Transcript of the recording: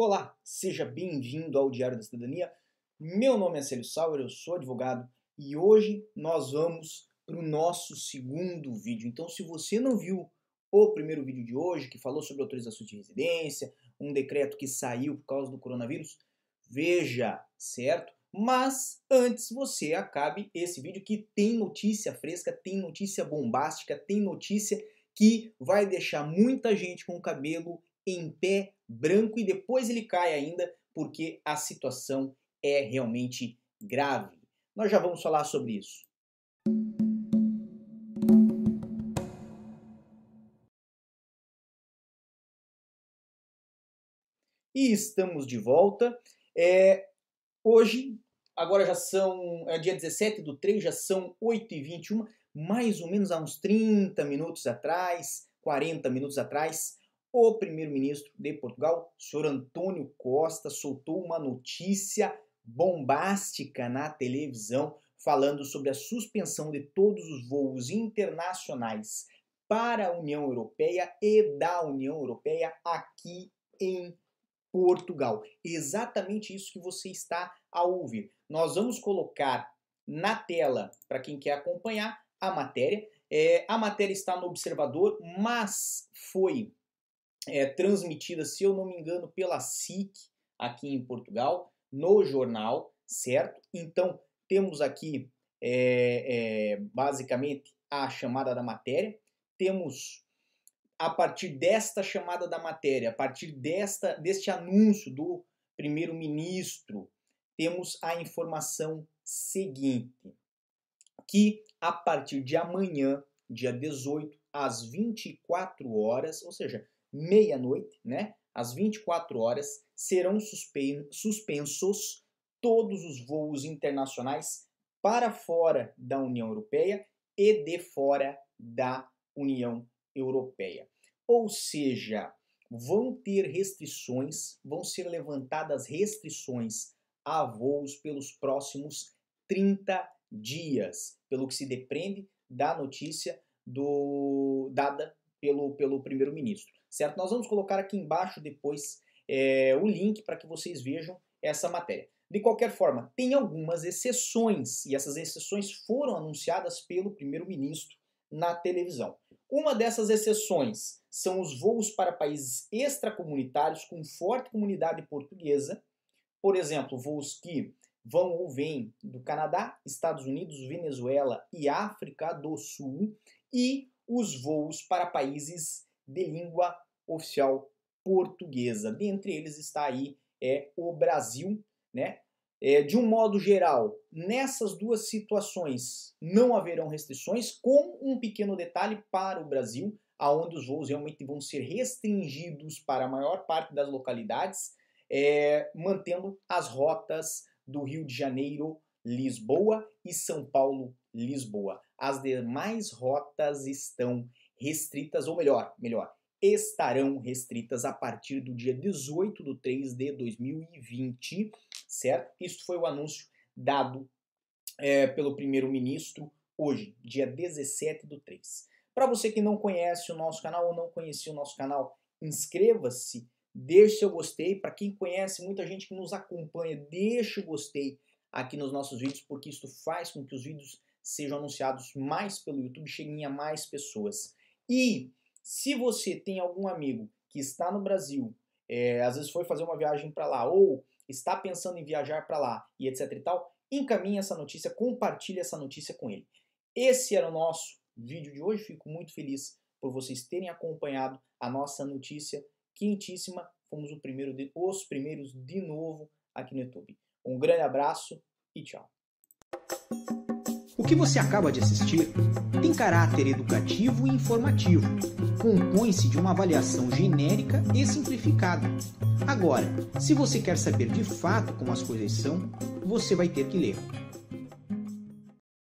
Olá, seja bem-vindo ao Diário da Cidadania. Meu nome é Célio Sauer, eu sou advogado e hoje nós vamos para o nosso segundo vídeo. Então, se você não viu o primeiro vídeo de hoje, que falou sobre autorização de residência, um decreto que saiu por causa do coronavírus, veja, certo? Mas antes você acabe esse vídeo que tem notícia fresca, tem notícia bombástica, tem notícia que vai deixar muita gente com o cabelo em pé branco e depois ele cai ainda porque a situação é realmente grave. Nós já vamos falar sobre isso. E estamos de volta. É, hoje, agora já são, é dia 17 do 3, já são 8h21, mais ou menos há uns 30 minutos atrás, 40 minutos atrás, o primeiro-ministro de Portugal, senhor Antônio Costa, soltou uma notícia bombástica na televisão falando sobre a suspensão de todos os voos internacionais para a União Europeia e da União Europeia aqui em Portugal. Exatamente isso que você está a ouvir. Nós vamos colocar na tela, para quem quer acompanhar, a matéria. É, a matéria está no observador, mas foi é, transmitida, se eu não me engano, pela SIC aqui em Portugal, no jornal, certo? Então, temos aqui é, é, basicamente a chamada da matéria, temos a partir desta chamada da matéria, a partir desta, deste anúncio do primeiro-ministro, temos a informação seguinte, que a partir de amanhã, dia 18, às 24 horas, ou seja, meia-noite, né, às 24 horas, serão suspensos todos os voos internacionais para fora da União Europeia e de fora da União Europeia. Ou seja, vão ter restrições, vão ser levantadas restrições a voos pelos próximos 30 dias, pelo que se depreende da notícia do, pelo, pelo primeiro-ministro certo? Nós vamos colocar aqui embaixo depois é, o link para que vocês vejam essa matéria. De qualquer forma, tem algumas exceções, e essas exceções foram anunciadas pelo primeiro-ministro na televisão. Uma dessas exceções são os voos para países extracomunitários com forte comunidade portuguesa, por exemplo, voos que vão ou vêm do Canadá, Estados Unidos, Venezuela e África do Sul, e os voos para países de língua oficial portuguesa. Dentre eles está aí é, o Brasil, né? É, de um modo geral, nessas duas situações não haverão restrições, com um pequeno detalhe para o Brasil, aonde os voos realmente vão ser restringidos para a maior parte das localidades, é, mantendo as rotas do Rio de Janeiro, Lisboa e São Paulo, Lisboa. As demais rotas estão restritas, ou melhor, melhor, estarão restritas a partir do dia 18 de 3 de 2020, certo? Isso foi o anúncio dado é, pelo primeiro-ministro hoje, dia 17 do 3. Para você que não conhece o nosso canal ou não conhecia o nosso canal, inscreva-se, deixe seu gostei. Para quem conhece, muita gente que nos acompanha, deixe o gostei aqui nos nossos vídeos, porque isso faz com que os vídeos sejam anunciados mais pelo YouTube, cheguem a mais pessoas. E se você tem algum amigo que está no Brasil, é, às vezes foi fazer uma viagem para lá, ou está pensando em viajar para lá, e etc e tal, encaminhe essa notícia, compartilhe essa notícia com ele. Esse era o nosso vídeo de hoje. Fico muito feliz por vocês terem acompanhado a nossa notícia quentíssima. Fomos primeiro de, os primeiros de novo aqui no YouTube. Um grande abraço e tchau. O que você acaba de assistir tem caráter educativo e informativo. Compõe-se de uma avaliação genérica e simplificada. Agora, se você quer saber de fato como as coisas são, você vai ter que ler.